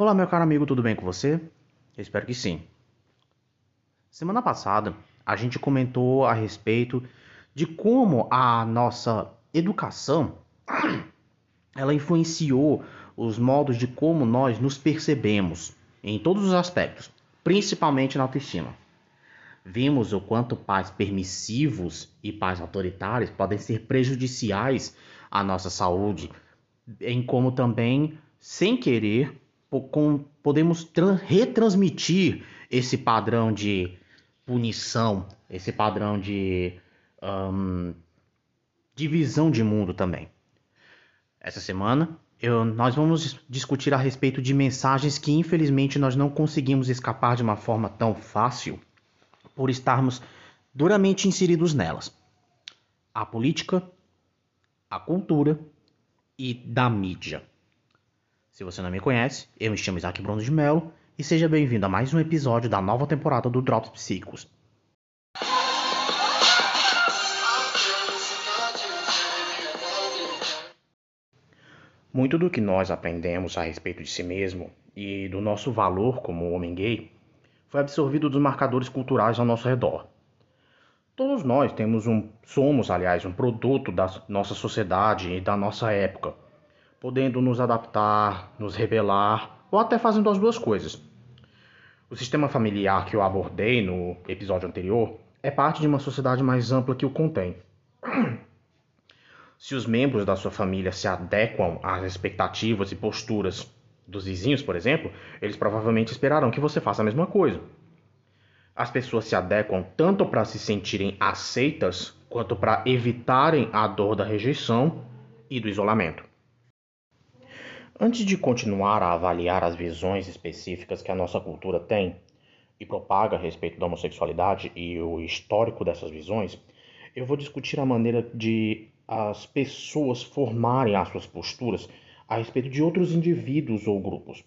Olá, meu caro amigo, tudo bem com você? Eu espero que sim. Semana passada, a gente comentou a respeito de como a nossa educação ela influenciou os modos de como nós nos percebemos em todos os aspectos, principalmente na autoestima. Vimos o quanto pais permissivos e pais autoritários podem ser prejudiciais à nossa saúde, em como também, sem querer, podemos retransmitir esse padrão de punição, esse padrão de um, divisão de mundo também. Essa semana eu, nós vamos discutir a respeito de mensagens que infelizmente nós não conseguimos escapar de uma forma tão fácil por estarmos duramente inseridos nelas. A política, a cultura e da mídia. Se você não me conhece, eu me chamo Isaac Bruno de Mello e seja bem-vindo a mais um episódio da nova temporada do Drops Psíquicos. Muito do que nós aprendemos a respeito de si mesmo e do nosso valor como homem gay foi absorvido dos marcadores culturais ao nosso redor. Todos nós temos um, somos, aliás, um produto da nossa sociedade e da nossa época, podendo nos adaptar, nos rebelar ou até fazendo as duas coisas. O sistema familiar que eu abordei no episódio anterior é parte de uma sociedade mais ampla que o contém. Se os membros da sua família se adequam às expectativas e posturas dos vizinhos, por exemplo, eles provavelmente esperarão que você faça a mesma coisa. As pessoas se adequam tanto para se sentirem aceitas quanto para evitarem a dor da rejeição e do isolamento. Antes de continuar a avaliar as visões específicas que a nossa cultura tem e propaga a respeito da homossexualidade e o histórico dessas visões, eu vou discutir a maneira de as pessoas formarem as suas posturas a respeito de outros indivíduos ou grupos.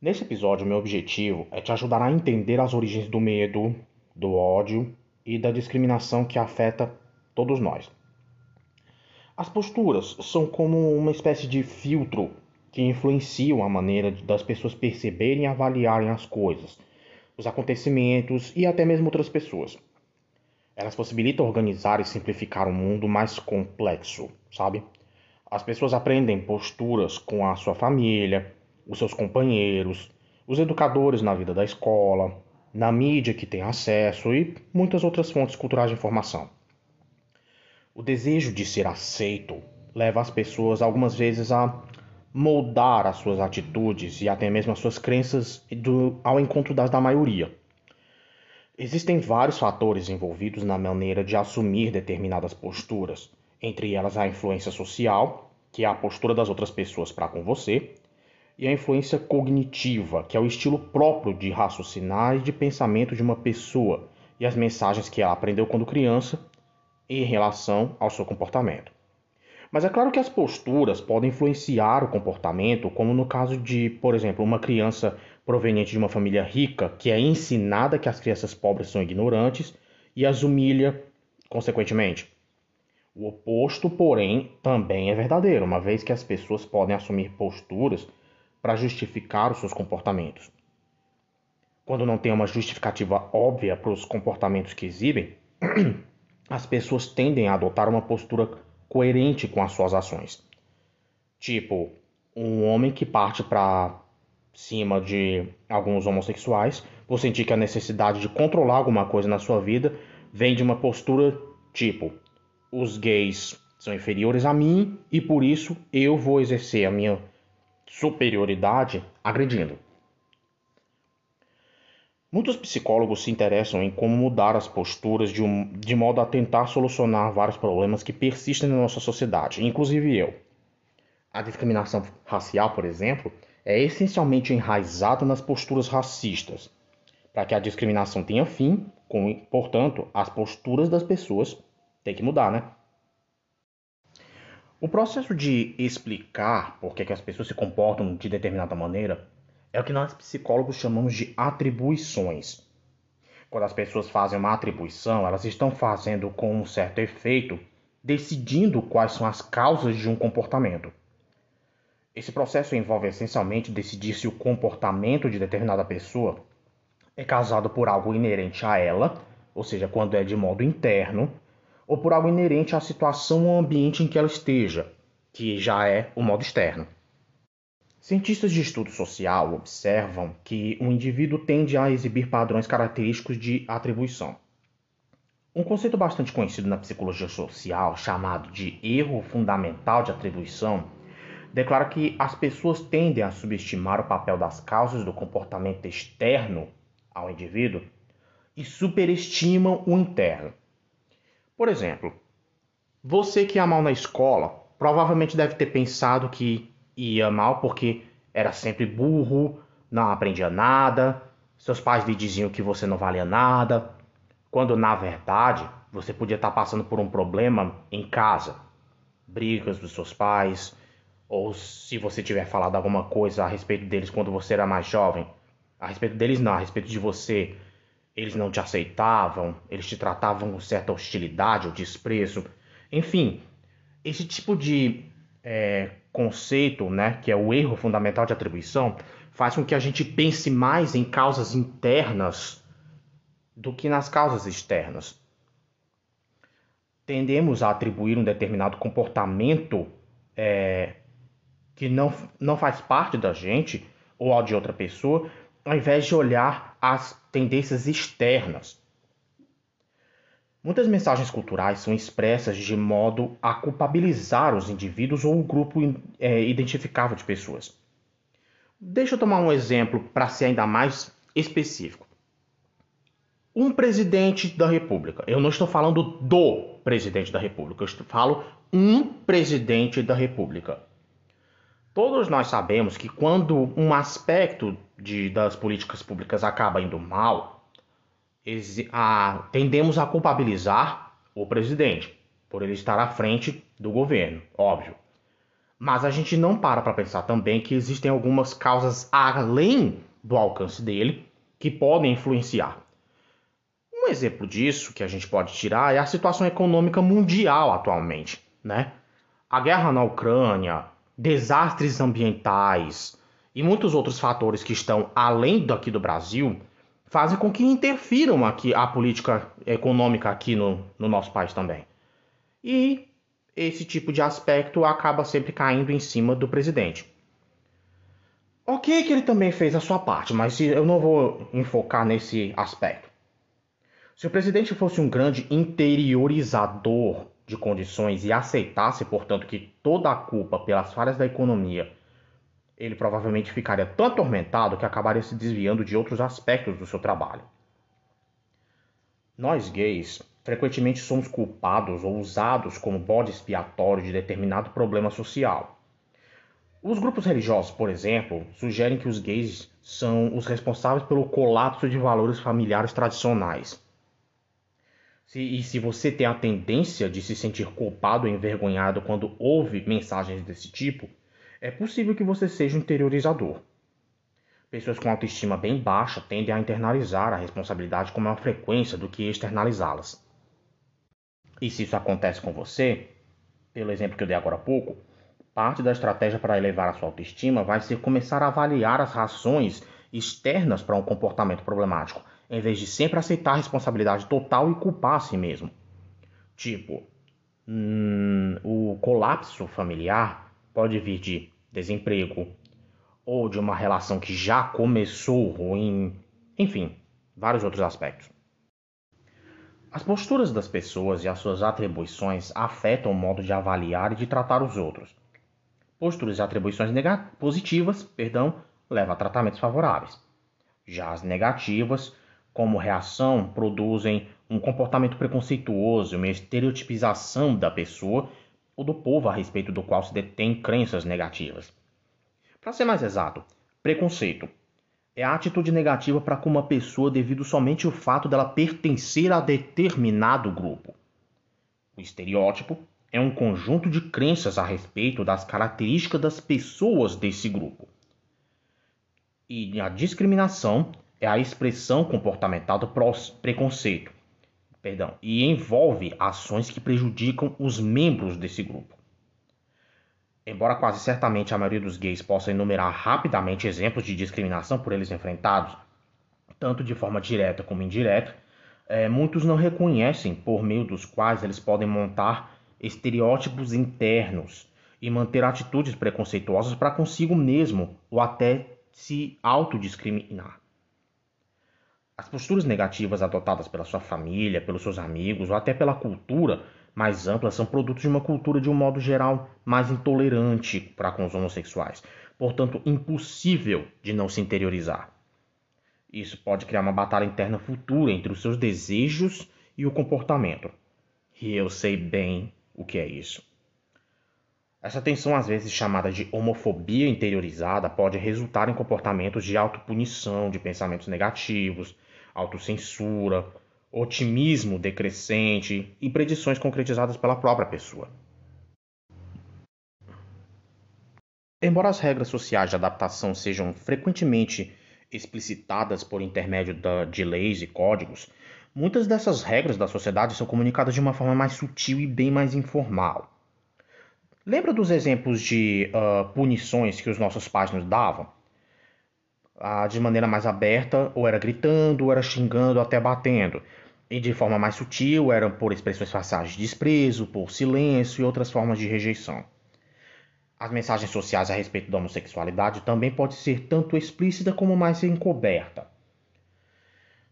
Nesse episódio, meu objetivo é te ajudar a entender as origens do medo, do ódio e da discriminação que afeta todos nós. As posturas são como uma espécie de filtro que influenciam a maneira das pessoas perceberem e avaliarem as coisas, os acontecimentos e até mesmo outras pessoas. Elas possibilitam organizar e simplificar um mundo mais complexo, sabe? As pessoas aprendem posturas com a sua família, os seus companheiros, os educadores na vida da escola, na mídia que tem acesso e muitas outras fontes culturais de informação. O desejo de ser aceito leva as pessoas algumas vezes a moldar as suas atitudes e até mesmo as suas crenças do, ao encontro das da maioria. Existem vários fatores envolvidos na maneira de assumir determinadas posturas, entre elas a influência social, que é a postura das outras pessoas para com você, e a influência cognitiva, que é o estilo próprio de raciocinar e de pensamento de uma pessoa e as mensagens que ela aprendeu quando criança em relação ao seu comportamento. Mas é claro que as posturas podem influenciar o comportamento, como no caso de, por exemplo, uma criança proveniente de uma família rica que é ensinada que as crianças pobres são ignorantes e as humilha consequentemente. O oposto, porém, também é verdadeiro, uma vez que as pessoas podem assumir posturas para justificar os seus comportamentos. Quando não tem uma justificativa óbvia para os comportamentos que exibem, as pessoas tendem a adotar uma postura coerente com as suas ações. Tipo, um homem que parte para cima de alguns homossexuais por sentir que a necessidade de controlar alguma coisa na sua vida vem de uma postura tipo: os gays são inferiores a mim e por isso eu vou exercer a minha superioridade agredindo. Muitos psicólogos se interessam em como mudar as posturas de, um, de modo a tentar solucionar vários problemas que persistem na nossa sociedade, inclusive eu. A discriminação racial, por exemplo, é essencialmente enraizada nas posturas racistas. Para que a discriminação tenha fim, com, portanto, as posturas das pessoas têm que mudar, né? O processo de explicar por que, que as pessoas se comportam de determinada maneira é o que nós psicólogos chamamos de atribuições. Quando as pessoas fazem uma atribuição, elas estão fazendo com um certo efeito, decidindo quais são as causas de um comportamento. Esse processo envolve essencialmente decidir se o comportamento de determinada pessoa é causado por algo inerente a ela, ou seja, quando é de modo interno, ou por algo inerente à situação ou ambiente em que ela esteja, que já é o modo externo. Cientistas de estudo social observam que o indivíduo tende a exibir padrões característicos de atribuição. Um conceito bastante conhecido na psicologia social, chamado de erro fundamental de atribuição, declara que as pessoas tendem a subestimar o papel das causas do comportamento externo ao indivíduo e superestimam o interno. Por exemplo, você que ia mal na escola provavelmente deve ter pensado que ia mal porque era sempre burro, não aprendia nada, seus pais lhe diziam que você não valia nada, quando na verdade você podia estar passando por um problema em casa, brigas dos seus pais, ou se você tiver falado alguma coisa a respeito deles quando você era mais jovem, a respeito deles não, a respeito de você, eles não te aceitavam, eles te tratavam com certa hostilidade ou desprezo, enfim, esse tipo de é, conceito, né, que é o erro fundamental de atribuição, faz com que a gente pense mais em causas internas do que nas causas externas. Tendemos a atribuir um determinado comportamento é, que não, não faz parte da gente ou ao de outra pessoa, ao invés de olhar as tendências externas. Muitas mensagens culturais são expressas de modo a culpabilizar os indivíduos ou o grupo é, identificável de pessoas. Deixa eu tomar um exemplo para ser ainda mais específico um presidente da República. Eu não estou falando do presidente da República, eu falo um presidente da República. Todos nós sabemos que quando um aspecto de, das políticas públicas acaba indo mal, a, tendemos a culpabilizar o presidente por ele estar à frente do governo, óbvio. Mas a gente não para para pensar também que existem algumas causas além do alcance dele que podem influenciar. Um exemplo disso que a gente pode tirar é a situação econômica mundial atualmente, né? A guerra na Ucrânia, desastres ambientais e muitos outros fatores que estão além daqui do Brasil fazem com que interfiram aqui a política econômica aqui no, no nosso país também. E esse tipo de aspecto acaba sempre caindo em cima do presidente. Ok que ele também fez a sua parte, mas eu não vou enfocar nesse aspecto. Se o presidente fosse um grande interiorizador de condições e aceitasse, portanto, que toda a culpa pelas falhas da economia, ele provavelmente ficaria tão atormentado que acabaria se desviando de outros aspectos do seu trabalho. Nós gays frequentemente somos culpados ou usados como bode expiatório de determinado problema social. Os grupos religiosos, por exemplo, sugerem que os gays são os responsáveis pelo colapso de valores familiares tradicionais. E se você tem a tendência de se sentir culpado ou envergonhado quando ouve mensagens desse tipo, é possível que você seja um interiorizador. Pessoas com autoestima bem baixa tendem a internalizar a responsabilidade com maior frequência do que externalizá-las. E se isso acontece com você, pelo exemplo que eu dei agora há pouco, parte da estratégia para elevar a sua autoestima vai ser começar a avaliar as razões externas para um comportamento problemático em vez de sempre aceitar a responsabilidade total e culpar a si mesmo. Tipo, hum, o colapso familiar pode vir de desemprego ou de uma relação que já começou ruim, enfim, vários outros aspectos. As posturas das pessoas e as suas atribuições afetam o modo de avaliar e de tratar os outros. Posturas e atribuições positivas, perdão, levam a tratamentos favoráveis. Já as negativas como reação, produzem um comportamento preconceituoso, uma estereotipização da pessoa ou do povo a respeito do qual se detém crenças negativas. Para ser mais exato, preconceito é a atitude negativa para com uma pessoa devido somente ao fato dela pertencer a determinado grupo. O estereótipo é um conjunto de crenças a respeito das características das pessoas desse grupo. E a discriminação é a expressão comportamental do preconceito, perdão, e envolve ações que prejudicam os membros desse grupo. Embora quase certamente a maioria dos gays possa enumerar rapidamente exemplos de discriminação por eles enfrentados, tanto de forma direta como indireta, é, muitos não reconhecem por meio dos quais eles podem montar estereótipos internos e manter atitudes preconceituosas para consigo mesmo ou até se autodiscriminar. As posturas negativas adotadas pela sua família, pelos seus amigos ou até pela cultura mais ampla são produtos de uma cultura de um modo geral mais intolerante para com os homossexuais, portanto impossível de não se interiorizar. Isso pode criar uma batalha interna futura entre os seus desejos e o comportamento. E eu sei bem o que é isso. Essa tensão, às vezes chamada de homofobia interiorizada, pode resultar em comportamentos de autopunição, de pensamentos negativos, autocensura, otimismo decrescente e predições concretizadas pela própria pessoa. Embora as regras sociais de adaptação sejam frequentemente explicitadas por intermédio de leis e códigos, muitas dessas regras da sociedade são comunicadas de uma forma mais sutil e bem mais informal. Lembra dos exemplos de uh, punições que os nossos pais nos davam? De maneira mais aberta, ou era gritando, ou era xingando, até batendo. E de forma mais sutil, eram por expressões faciais de desprezo, por silêncio e outras formas de rejeição. As mensagens sociais a respeito da homossexualidade também pode ser tanto explícita como mais encoberta.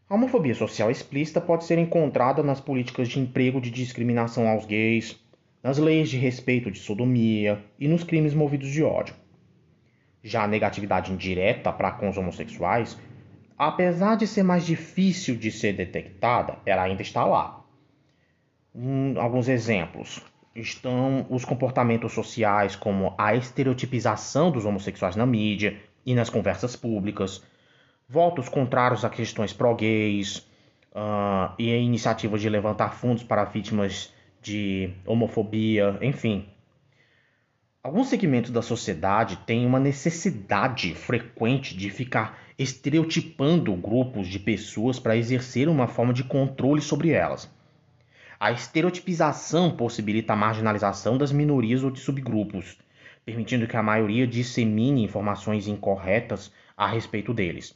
A homofobia social explícita pode ser encontrada nas políticas de emprego de discriminação aos gays, nas leis de respeito de sodomia e nos crimes movidos de ódio. Já a negatividade indireta para com os homossexuais, apesar de ser mais difícil de ser detectada, ela ainda está lá. Um, alguns exemplos estão os comportamentos sociais, como a estereotipização dos homossexuais na mídia e nas conversas públicas, votos contrários a questões pró-gays uh, e a iniciativa de levantar fundos para vítimas de homofobia, enfim. Alguns segmentos da sociedade têm uma necessidade frequente de ficar estereotipando grupos de pessoas para exercer uma forma de controle sobre elas. A estereotipização possibilita a marginalização das minorias ou de subgrupos, permitindo que a maioria dissemine informações incorretas a respeito deles,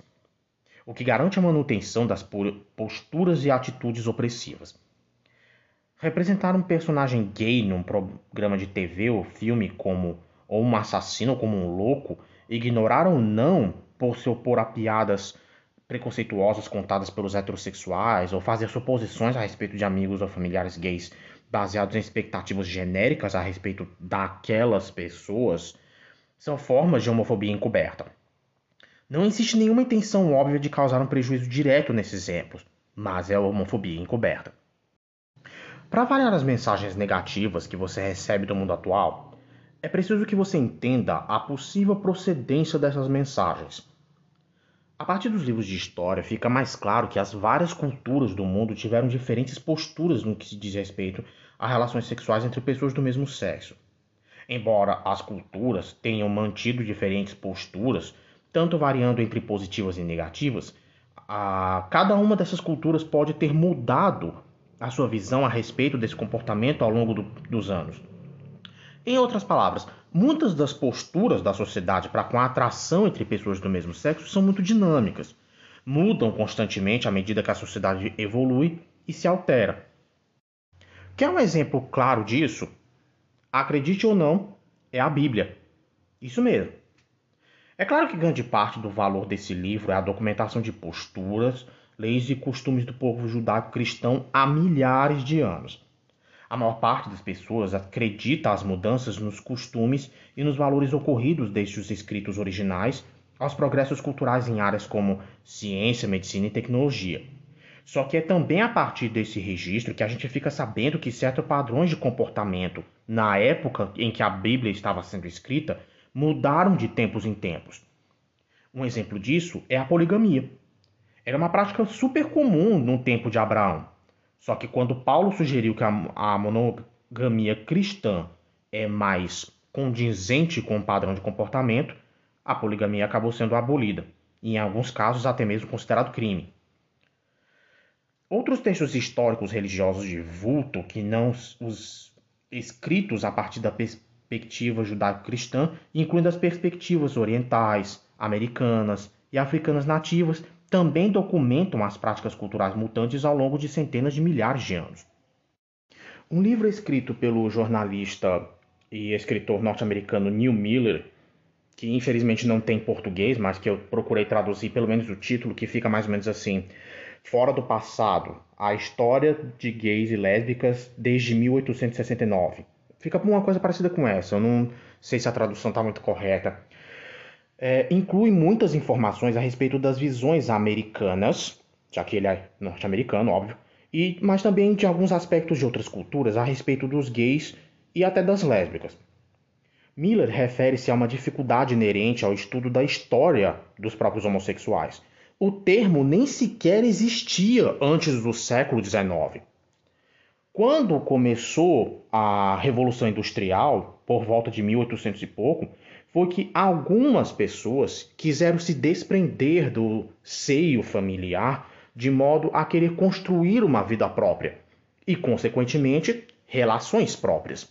o que garante a manutenção das posturas e atitudes opressivas. Representar um personagem gay num programa de TV ou filme como ou um assassino como um louco, ignorar ou não por se opor a piadas preconceituosas contadas pelos heterossexuais ou fazer suposições a respeito de amigos ou familiares gays baseados em expectativas genéricas a respeito daquelas pessoas são formas de homofobia encoberta. Não existe nenhuma intenção óbvia de causar um prejuízo direto nesses exemplos, mas é a homofobia encoberta. Para avaliar as mensagens negativas que você recebe do mundo atual, é preciso que você entenda a possível procedência dessas mensagens a partir dos livros de história, fica mais claro que as várias culturas do mundo tiveram diferentes posturas no que se diz respeito a relações sexuais entre pessoas do mesmo sexo. Embora as culturas tenham mantido diferentes posturas, tanto variando entre positivas e negativas, a, cada uma dessas culturas pode ter mudado a sua visão a respeito desse comportamento ao longo do, dos anos. Em outras palavras, muitas das posturas da sociedade para com a atração entre pessoas do mesmo sexo são muito dinâmicas, mudam constantemente à medida que a sociedade evolui e se altera. Quer um exemplo claro disso? Acredite ou não, é a Bíblia. Isso mesmo. É claro que grande parte do valor desse livro é a documentação de posturas, leis e costumes do povo judaico-cristão há milhares de anos. A maior parte das pessoas acredita as mudanças nos costumes e nos valores ocorridos desde os escritos originais aos progressos culturais em áreas como ciência, medicina e tecnologia. Só que é também a partir desse registro que a gente fica sabendo que certos padrões de comportamento na época em que a Bíblia estava sendo escrita mudaram de tempos em tempos. Um exemplo disso é a poligamia. Era uma prática super comum no tempo de Abraão. Só que quando Paulo sugeriu que a, monogamia cristã é mais condizente com o padrão de comportamento, a poligamia acabou sendo abolida, e em alguns casos até mesmo considerado crime. Outros textos históricos religiosos de vulto, que não os escritos a partir da perspectiva judaico-cristã, incluindo as perspectivas orientais, americanas e africanas nativas, também documentam as práticas culturais mutantes ao longo de centenas de milhares de anos. Um livro escrito pelo jornalista e escritor norte-americano Neil Miller, que infelizmente não tem português, mas que eu procurei traduzir pelo menos o título, que fica mais ou menos assim: Fora do Passado, a história de gays e lésbicas desde 1869. Fica uma coisa parecida com essa, eu não sei se a tradução está muito correta. É, inclui muitas informações a respeito das visões americanas, já que ele é norte-americano, óbvio, e, mas também de alguns aspectos de outras culturas a respeito dos gays e até das lésbicas. Miller refere-se a uma dificuldade inerente ao estudo da história dos próprios homossexuais. O termo nem sequer existia antes do século XIX. Quando começou a Revolução Industrial, por volta de 1800 e pouco, foi que algumas pessoas quiseram se desprender do seio familiar de modo a querer construir uma vida própria e, consequentemente, relações próprias.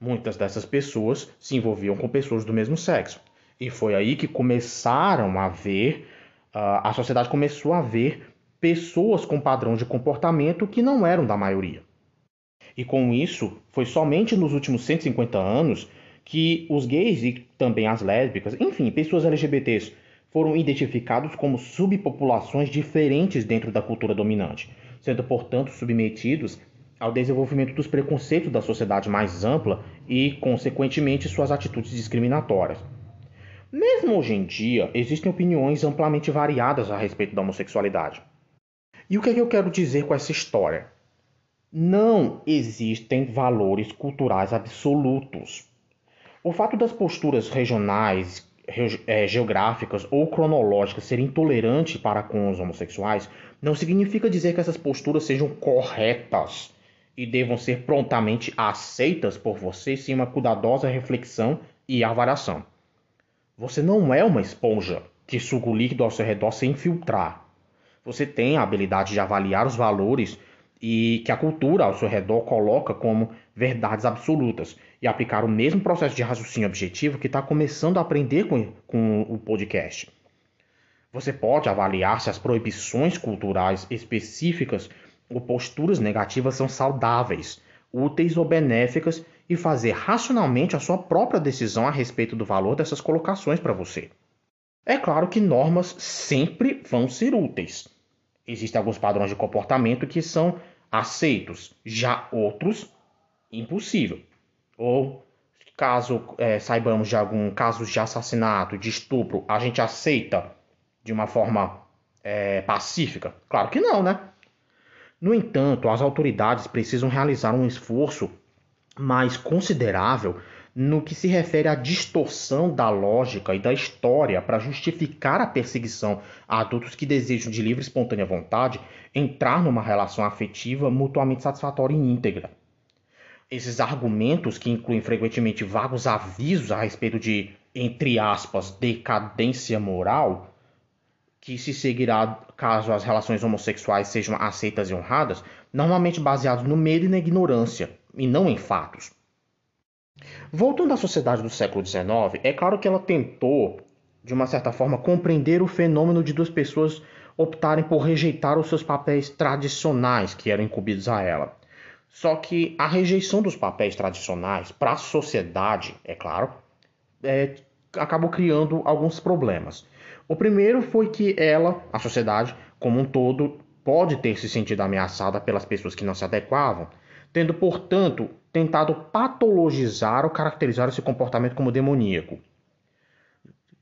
Muitas dessas pessoas se envolviam com pessoas do mesmo sexo. E foi aí que começaram a ver, uh, a sociedade começou a ver pessoas com padrão de comportamento que não eram da maioria. E com isso, foi somente nos últimos 150 anos que os gays e também as lésbicas, enfim, pessoas LGBTs, foram identificados como subpopulações diferentes dentro da cultura dominante, sendo, portanto, submetidos ao desenvolvimento dos preconceitos da sociedade mais ampla e, consequentemente, suas atitudes discriminatórias. Mesmo hoje em dia, existem opiniões amplamente variadas a respeito da homossexualidade. E o que, é que eu quero dizer com essa história? Não existem valores culturais absolutos. O fato das posturas regionais, é, geográficas ou cronológicas serem intolerantes para com os homossexuais não significa dizer que essas posturas sejam corretas e devam ser prontamente aceitas por você sem uma cuidadosa reflexão e avaliação. Você não é uma esponja que suga o líquido ao seu redor sem filtrar. Você tem a habilidade de avaliar os valores e que a cultura ao seu redor coloca como verdades absolutas e aplicar o mesmo processo de raciocínio objetivo que está começando a aprender com, com o podcast. Você pode avaliar se as proibições culturais específicas ou posturas negativas são saudáveis, úteis ou benéficas e fazer racionalmente a sua própria decisão a respeito do valor dessas colocações para você. É claro que normas sempre vão ser úteis. Existem alguns padrões de comportamento que são aceitos, já outros impossível. Ou caso é, saibamos de algum caso de assassinato, de estupro, a gente aceita de uma forma é, pacífica? Claro que não, né? No entanto, as autoridades precisam realizar um esforço mais considerável no que se refere à distorção da lógica e da história para justificar a perseguição a adultos que desejam de livre e espontânea vontade entrar numa relação afetiva mutuamente satisfatória e íntegra. Esses argumentos, que incluem frequentemente vagos avisos a respeito de, entre aspas, decadência moral, que se seguirá caso as relações homossexuais sejam aceitas e honradas, normalmente baseados no medo e na ignorância, e não em fatos. Voltando à sociedade do século XIX, é claro que ela tentou, de uma certa forma, compreender o fenômeno de duas pessoas optarem por rejeitar os seus papéis tradicionais que eram incumbidos a ela. Só que a rejeição dos papéis tradicionais para a sociedade, é claro, é, acabou criando alguns problemas. O primeiro foi que ela, a sociedade como um todo, pode ter se sentido ameaçada pelas pessoas que não se adequavam, tendo, portanto, tentado patologizar ou caracterizar esse comportamento como demoníaco.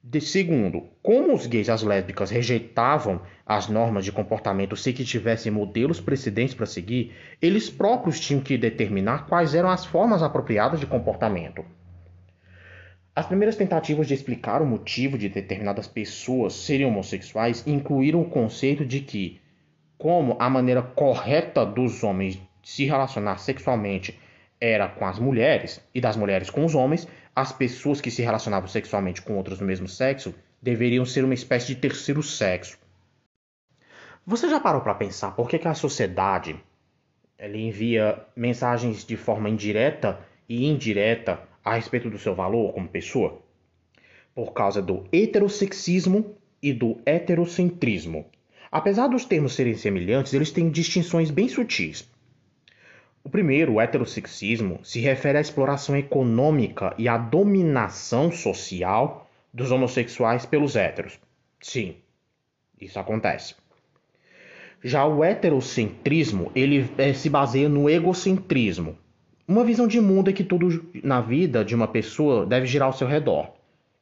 De segundo, como os gays e as lésbicas rejeitavam as normas de comportamento sem que tivessem modelos precedentes para seguir, eles próprios tinham que determinar quais eram as formas apropriadas de comportamento. As primeiras tentativas de explicar o motivo de determinadas pessoas serem homossexuais incluíram o conceito de que, como a maneira correta dos homens se relacionar sexualmente era com as mulheres e das mulheres com os homens, as pessoas que se relacionavam sexualmente com outros do mesmo sexo deveriam ser uma espécie de terceiro sexo. Você já parou para pensar por que, que a sociedade ela envia mensagens de forma indireta e indireta a respeito do seu valor como pessoa? Por causa do heterossexismo e do heterocentrismo. Apesar dos termos serem semelhantes, eles têm distinções bem sutis. O primeiro, o heterossexismo, se refere à exploração econômica e à dominação social dos homossexuais pelos héteros. Sim, isso acontece. Já o heterocentrismo, ele é, se baseia no egocentrismo. Uma visão de mundo é que tudo na vida de uma pessoa deve girar ao seu redor.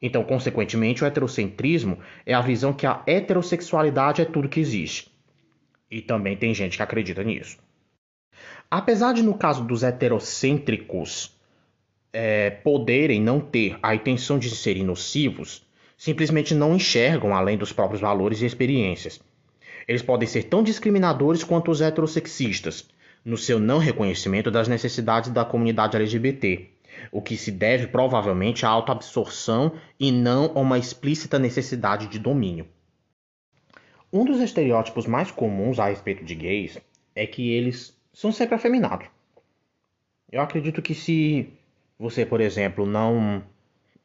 Então, consequentemente, o heterocentrismo é a visão que a heterossexualidade é tudo que existe. E também tem gente que acredita nisso. Apesar de, no caso dos heterocêntricos, é, poderem não ter a intenção de serem nocivos, simplesmente não enxergam além dos próprios valores e experiências. Eles podem ser tão discriminadores quanto os heterossexistas, no seu não reconhecimento das necessidades da comunidade LGBT, o que se deve provavelmente à autoabsorção e não a uma explícita necessidade de domínio. Um dos estereótipos mais comuns a respeito de gays é que eles são sempre afeminados. Eu acredito que se você, por exemplo, não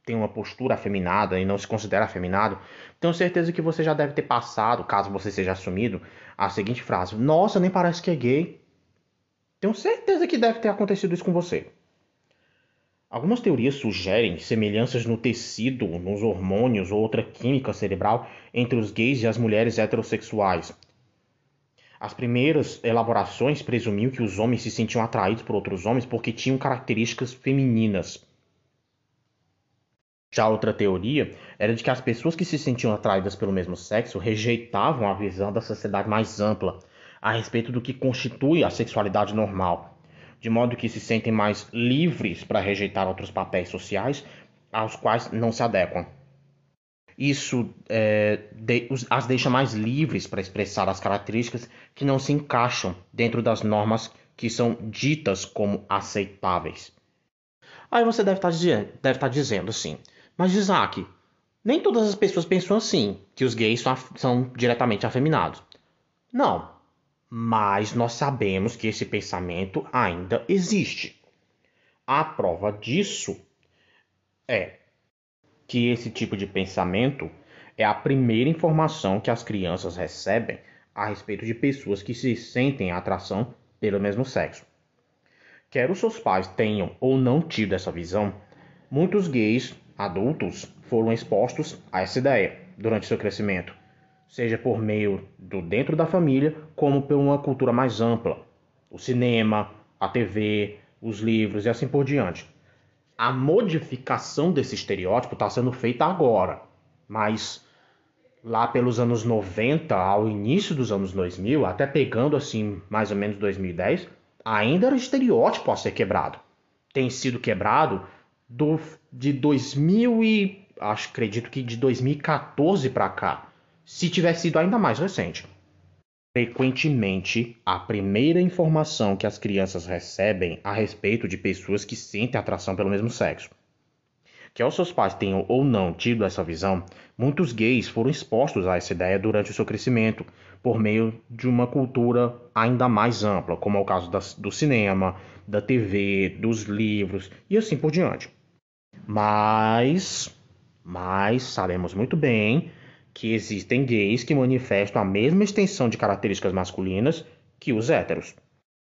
tem uma postura afeminada e não se considera afeminado, tenho certeza que você já deve ter passado, caso você seja assumido, a seguinte frase: Nossa, nem parece que é gay. Tenho certeza que deve ter acontecido isso com você. Algumas teorias sugerem semelhanças no tecido, nos hormônios ou outra química cerebral entre os gays e as mulheres heterossexuais. As primeiras elaborações presumiam que os homens se sentiam atraídos por outros homens porque tinham características femininas. Já outra teoria era de que as pessoas que se sentiam atraídas pelo mesmo sexo rejeitavam a visão da sociedade mais ampla a respeito do que constitui a sexualidade normal, de modo que se sentem mais livres para rejeitar outros papéis sociais aos quais não se adequam. Isso é, de, as deixa mais livres para expressar as características que não se encaixam dentro das normas que são ditas como aceitáveis. Aí você deve estar, tá dizendo, deve estar tá dizendo assim, mas Isaac, nem todas as pessoas pensam assim, que os gays são, são diretamente afeminados. Não, mas nós sabemos que esse pensamento ainda existe. A prova disso é que esse tipo de pensamento é a primeira informação que as crianças recebem a respeito de pessoas que se sentem atração pelo mesmo sexo. Quer os seus pais tenham ou não tido essa visão, muitos gays adultos foram expostos a essa ideia durante seu crescimento, seja por meio do dentro da família, como por uma cultura mais ampla, o cinema, a TV, os livros e assim por diante. A modificação desse estereótipo está sendo feita agora, mas lá pelos anos 90 ao início dos anos 2000, até pegando assim mais ou menos 2010, ainda era estereótipo a ser quebrado. Tem sido quebrado do, de 2000 e acho, acredito que de 2014 para cá, se tivesse sido ainda mais recente. Frequentemente, a primeira informação que as crianças recebem a respeito de pessoas que sentem atração pelo mesmo sexo. Que os seus pais tenham ou não tido essa visão, muitos gays foram expostos a essa ideia durante o seu crescimento, por meio de uma cultura ainda mais ampla, como é o caso do cinema, da TV, dos livros e assim por diante. Mas, mas sabemos muito bem que existem gays que manifestam a mesma extensão de características masculinas que os héteros.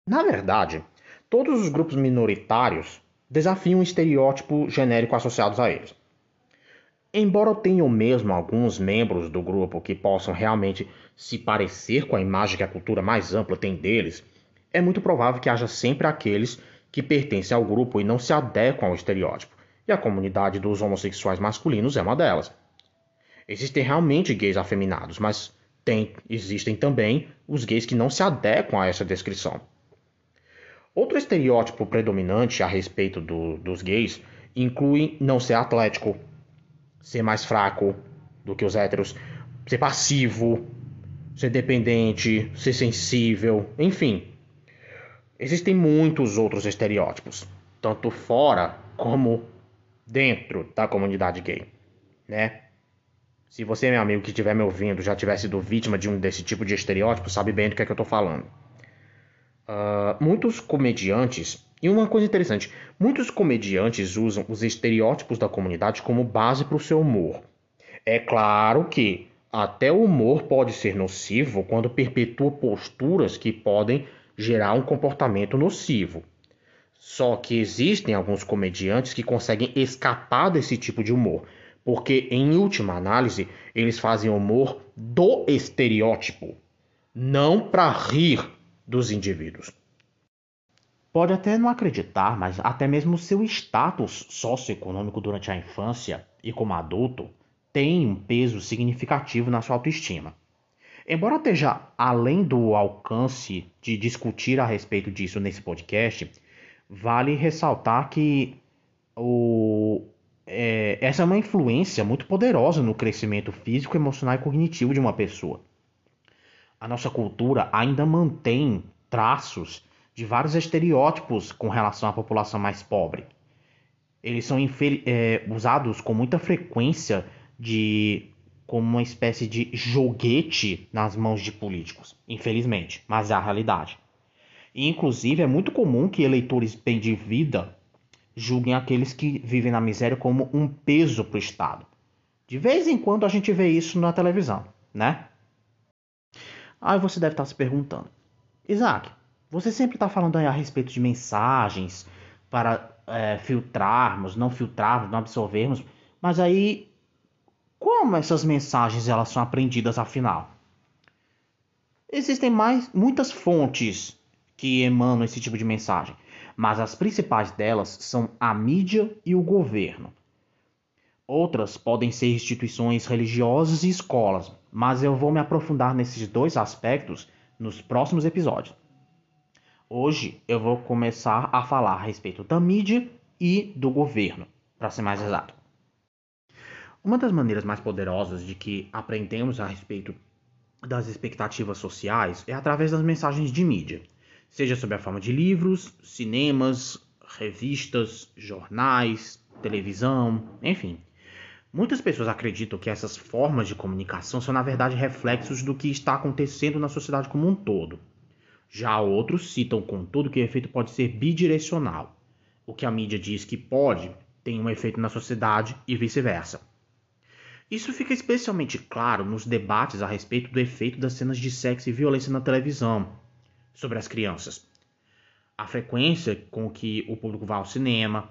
Na verdade, todos os grupos minoritários desafiam um estereótipo genérico associados a eles. Embora tenham mesmo alguns membros do grupo que possam realmente se parecer com a imagem que a cultura mais ampla tem deles, é muito provável que haja sempre aqueles que pertencem ao grupo e não se adequam ao estereótipo e a comunidade dos homossexuais masculinos é uma delas. Existem realmente gays afeminados, mas tem, existem também os gays que não se adequam a essa descrição. Outro estereótipo predominante a respeito do, dos gays inclui não ser atlético, ser mais fraco do que os héteros, ser passivo, ser dependente, ser sensível, enfim. Existem muitos outros estereótipos, tanto fora como dentro da comunidade gay, né? Se você, meu amigo, que estiver me ouvindo, já tiver sido vítima de um desse tipo de estereótipo, sabe bem do que é que eu estou falando. Uh, muitos comediantes E uma coisa interessante, muitos comediantes usam os estereótipos da comunidade como base para o seu humor. É claro que até o humor pode ser nocivo quando perpetua posturas que podem gerar um comportamento nocivo. Só que existem alguns comediantes que conseguem escapar desse tipo de humor, porque em última análise eles fazem humor do estereótipo, não para rir dos indivíduos. Pode até não acreditar, mas até mesmo seu status socioeconômico durante a infância e como adulto tem um peso significativo na sua autoestima. Embora esteja além do alcance de discutir a respeito disso nesse podcast, vale ressaltar que o, é, essa é uma influência muito poderosa no crescimento físico, emocional e cognitivo de uma pessoa. A nossa cultura ainda mantém traços de vários estereótipos com relação à população mais pobre. Eles são é, usados com muita frequência de como uma espécie de joguete nas mãos de políticos, infelizmente, mas é a realidade. E, inclusive, é muito comum que eleitores bem de vida julguem aqueles que vivem na miséria como um peso para o Estado. De vez em quando a gente vê isso na televisão, né? Aí você deve estar se perguntando, Isaac, você sempre está falando a respeito de mensagens para é, filtrarmos, não filtrarmos, não absorvermos, mas aí como essas mensagens elas são aprendidas afinal? Existem mais muitas fontes que emanam esse tipo de mensagem, mas as principais delas são a mídia e o governo. Outras podem ser instituições religiosas e escolas, mas eu vou me aprofundar nesses dois aspectos nos próximos episódios. Hoje eu vou começar a falar a respeito da mídia e do governo, para ser mais exato. Uma das maneiras mais poderosas de que aprendemos a respeito das expectativas sociais é através das mensagens de mídia, seja sob a forma de livros, cinemas, revistas, jornais, televisão, enfim. Muitas pessoas acreditam que essas formas de comunicação são, na verdade, reflexos do que está acontecendo na sociedade como um todo. Já outros citam, contudo, que o efeito pode ser bidirecional. O que a mídia diz que pode tem um efeito na sociedade e vice-versa. Isso fica especialmente claro nos debates a respeito do efeito das cenas de sexo e violência na televisão sobre as crianças. A frequência com que o público vai ao cinema,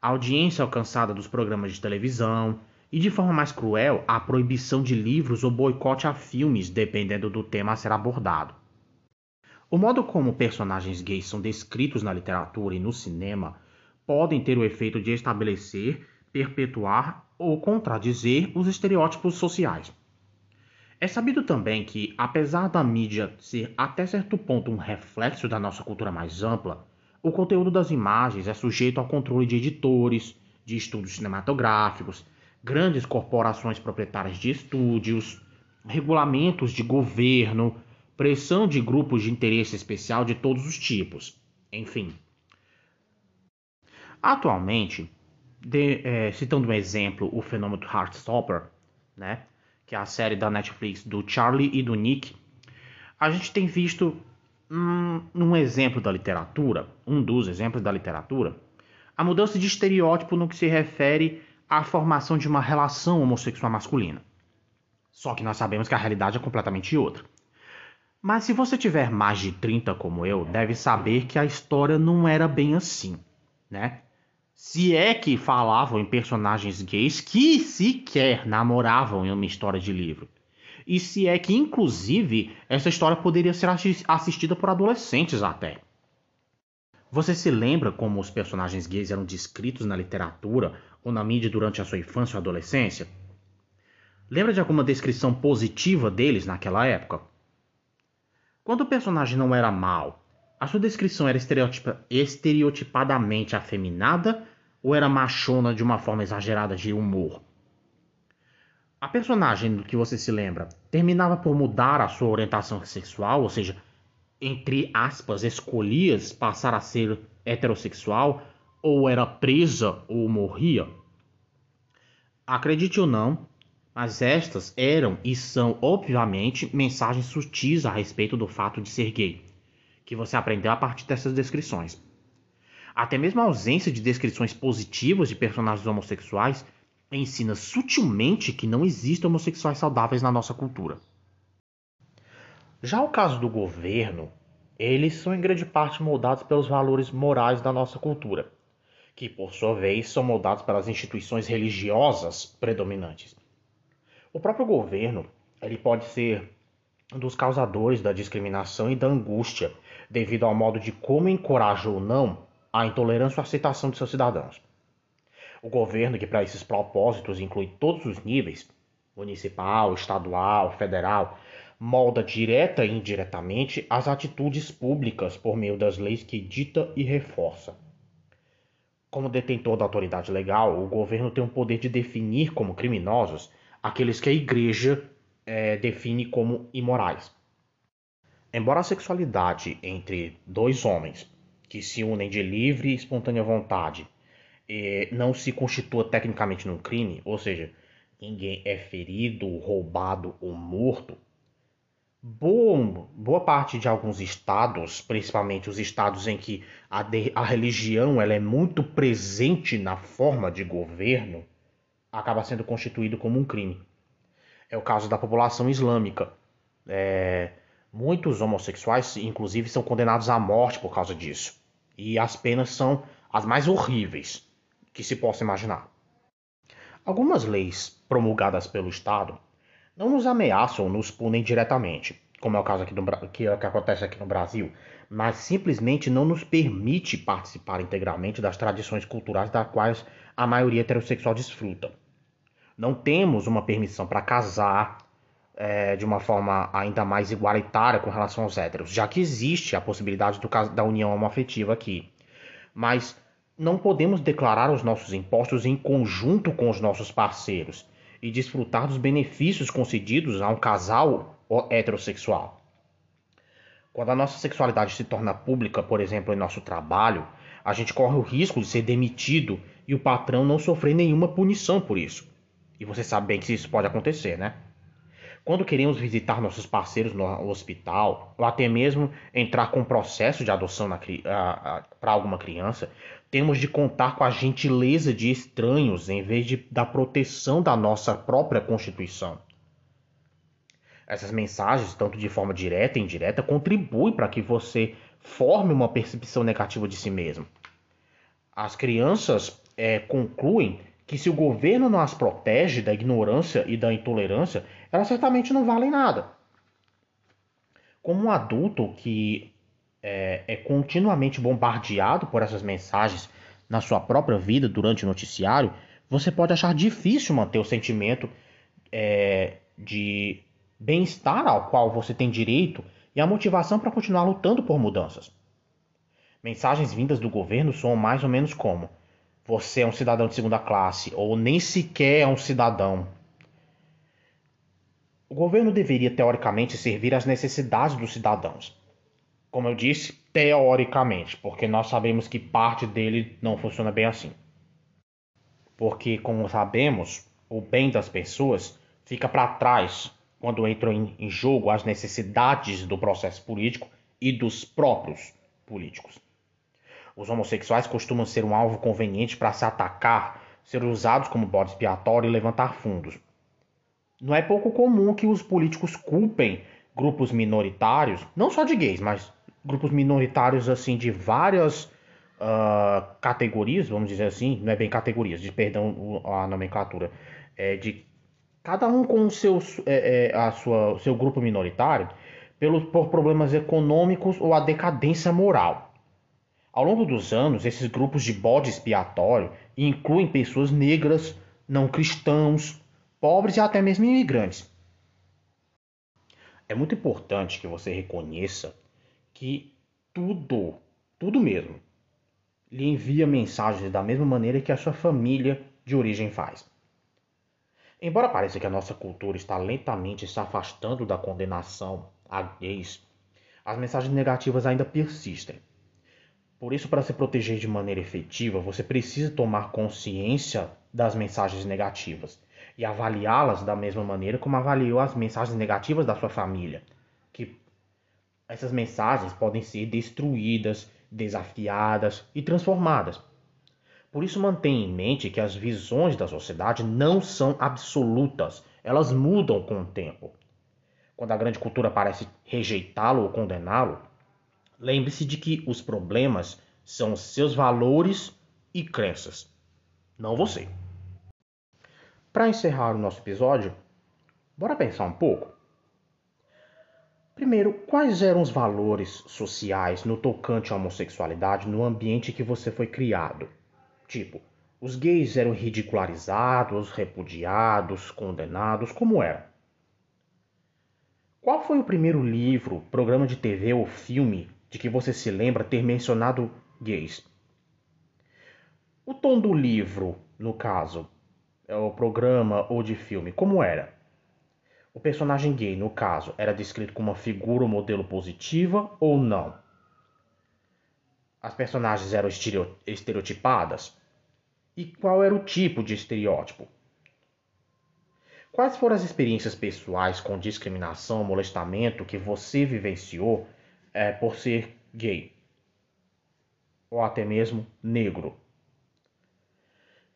a audiência alcançada dos programas de televisão e, de forma mais cruel, a proibição de livros ou boicote a filmes, dependendo do tema a ser abordado. O modo como personagens gays são descritos na literatura e no cinema podem ter o efeito de estabelecer, perpetuar ou contradizer os estereótipos sociais. É sabido também que, apesar da mídia ser até certo ponto um reflexo da nossa cultura mais ampla, o conteúdo das imagens é sujeito ao controle de editores, de estúdios cinematográficos, grandes corporações proprietárias de estúdios, regulamentos de governo, pressão de grupos de interesse especial de todos os tipos, enfim. Atualmente, de, é, citando um exemplo, o fenômeno Heartstopper, né, que é a série da Netflix do Charlie e do Nick, a gente tem visto um, um exemplo da literatura, um dos exemplos da literatura, a mudança de estereótipo no que se refere à formação de uma relação homossexual masculina. Só que nós sabemos que a realidade é completamente outra. Mas se você tiver mais de 30 como eu, deve saber que a história não era bem assim, né? Se é que falavam em personagens gays que sequer namoravam em uma história de livro. E se é que, inclusive, essa história poderia ser assistida por adolescentes até. Você se lembra como os personagens gays eram descritos na literatura ou na mídia durante a sua infância ou adolescência? Lembra de alguma descrição positiva deles naquela época? Quando o personagem não era mal, a sua descrição era estereotipa estereotipadamente afeminada ou era machona de uma forma exagerada de humor? A personagem do que você se lembra terminava por mudar a sua orientação sexual, ou seja, entre aspas, escolhia passar a ser heterossexual, ou era presa ou morria? Acredite ou não, mas estas eram e são, obviamente, mensagens sutis a respeito do fato de ser gay, que você aprendeu a partir dessas descrições. Até mesmo a ausência de descrições positivas de personagens homossexuais ensina sutilmente que não existem homossexuais saudáveis na nossa cultura. Já o caso do governo, eles são em grande parte moldados pelos valores morais da nossa cultura, que por sua vez são moldados pelas instituições religiosas predominantes. O próprio governo, ele pode ser um dos causadores da discriminação e da angústia, devido ao modo de como encoraja ou não a intolerância ou aceitação de seus cidadãos. O governo, que para esses propósitos inclui todos os níveis municipal, estadual, federal molda direta e indiretamente as atitudes públicas por meio das leis que dita e reforça. Como detentor da autoridade legal, o governo tem o poder de definir como criminosos aqueles que a igreja é, define como imorais. Embora a sexualidade entre dois homens que se unem de livre e espontânea vontade não se constitua tecnicamente num crime, ou seja, ninguém é ferido, roubado ou morto, boa, boa parte de alguns estados, principalmente os estados em que a, de, a religião ela é muito presente na forma de governo, acaba sendo constituído como um crime. É o caso da população islâmica. É, muitos homossexuais, inclusive, são condenados à morte por causa disso. E as penas são as mais horríveis que se possa imaginar. Algumas leis promulgadas pelo Estado não nos ameaçam ou nos punem diretamente, como é o caso aqui do, que, que acontece aqui no Brasil, mas simplesmente não nos permite participar integralmente das tradições culturais das quais a maioria heterossexual desfruta. Não temos uma permissão para casar é, de uma forma ainda mais igualitária com relação aos héteros, já que existe a possibilidade do, da união homoafetiva aqui. Mas não podemos declarar os nossos impostos em conjunto com os nossos parceiros e desfrutar dos benefícios concedidos a um casal heterossexual. Quando a nossa sexualidade se torna pública, por exemplo, em nosso trabalho, a gente corre o risco de ser demitido e o patrão não sofrer nenhuma punição por isso. E você sabe bem que isso pode acontecer, né? Quando queremos visitar nossos parceiros no hospital, ou até mesmo entrar com um processo de adoção para alguma criança, temos de contar com a gentileza de estranhos em vez de, da proteção da nossa própria Constituição. Essas mensagens, tanto de forma direta e indireta, contribuem para que você forme uma percepção negativa de si mesmo. As crianças é, concluem que se o governo não as protege da ignorância e da intolerância, elas certamente não valem nada. Como um adulto que é, é continuamente bombardeado por essas mensagens na sua própria vida durante o noticiário, você pode achar difícil manter o sentimento é, de bem-estar ao qual você tem direito e a motivação para continuar lutando por mudanças. Mensagens vindas do governo são mais ou menos como: você é um cidadão de segunda classe ou nem sequer é um cidadão. O governo deveria teoricamente servir às necessidades dos cidadãos. Como eu disse, teoricamente, porque nós sabemos que parte dele não funciona bem assim. Porque, como sabemos, o bem das pessoas fica para trás quando entram em, jogo as necessidades do processo político e dos próprios políticos. Os homossexuais costumam ser um alvo conveniente para se atacar, ser usados como bode expiatório e levantar fundos. Não é pouco comum que os políticos culpem grupos minoritários, não só de gays, mas grupos minoritários assim de várias uh, categorias, vamos dizer assim, não é bem categorias, de perdão a nomenclatura, é de cada um com o seu, é, é, a sua, seu grupo minoritário, pelos, por problemas econômicos ou a decadência moral. Ao longo dos anos, esses grupos de bode expiatório incluem pessoas negras, não cristãos, pobres e até mesmo imigrantes. É muito importante que você reconheça que tudo, tudo mesmo, lhe envia mensagens da mesma maneira que a sua família de origem faz. Embora pareça que a nossa cultura está lentamente se afastando da condenação a gays, as mensagens negativas ainda persistem. Por isso, para se proteger de maneira efetiva, você precisa tomar consciência das mensagens negativas e avaliá-las da mesma maneira como avaliou as mensagens negativas da sua família. Que essas mensagens podem ser destruídas, desafiadas e transformadas. Por isso, mantenha em mente que as visões da sociedade não são absolutas, elas mudam com o tempo. Quando a grande cultura parece rejeitá-lo ou condená-lo, lembre-se de que os problemas são seus valores e crenças, não você. Para encerrar o nosso episódio, bora pensar um pouco? Primeiro, quais eram os valores sociais no tocante à homossexualidade no ambiente que você foi criado? Tipo, os gays eram ridicularizados, repudiados, condenados, como era? Qual foi o primeiro livro, programa de TV ou filme de que você se lembra ter mencionado gays? O tom do livro, no caso, é o programa ou de filme, como era? O personagem gay, no caso, era descrito como uma figura ou modelo positiva ou não? As personagens eram estereotipadas? E qual era o tipo de estereótipo? Quais foram as experiências pessoais com discriminação, molestamento que você vivenciou é, por ser gay? Ou até mesmo negro?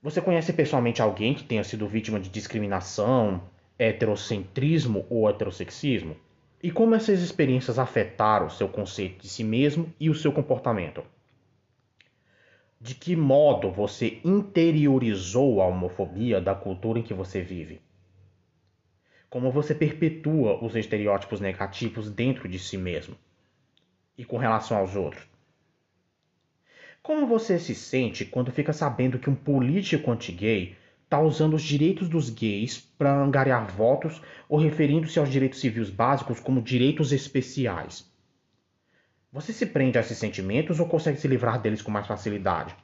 Você conhece pessoalmente alguém que tenha sido vítima de discriminação, heterocentrismo ou heterossexismo? E como essas experiências afetaram o seu conceito de si mesmo e o seu comportamento? De que modo você interiorizou a homofobia da cultura em que você vive? como você perpetua os estereótipos negativos dentro de si mesmo e com relação aos outros. Como você se sente quando fica sabendo que um político anti-gay está usando os direitos dos gays para angariar votos ou referindo-se aos direitos civis básicos como direitos especiais? Você se prende a esses sentimentos ou consegue se livrar deles com mais facilidade?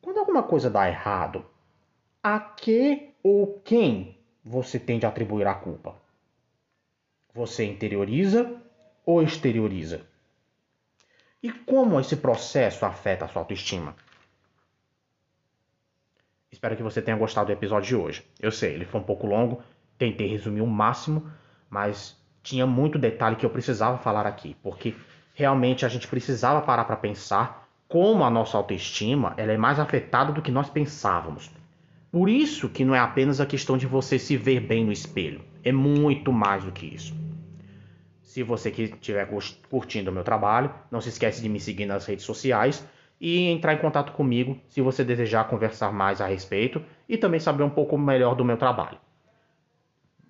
Quando alguma coisa dá errado, a que ou quem você tende a atribuir a culpa? Você interioriza ou exterioriza? E como esse processo afeta a sua autoestima? Espero que você tenha gostado do episódio de hoje. Eu sei, ele foi um pouco longo, tentei resumir o máximo, mas tinha muito detalhe que eu precisava falar aqui, porque realmente a gente precisava parar para pensar como a nossa autoestima ela é mais afetada do que nós pensávamos. Por isso que não é apenas a questão de você se ver bem no espelho. É muito mais do que isso. Se você estiver curtindo o meu trabalho, não se esquece de me seguir nas redes sociais e entrar em contato comigo se você desejar conversar mais a respeito e também saber um pouco melhor do meu trabalho.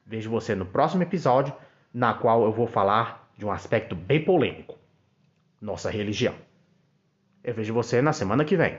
Vejo você no próximo episódio, na qual eu vou falar de um aspecto bem polêmico: nossa religião. Eu vejo você na semana que vem.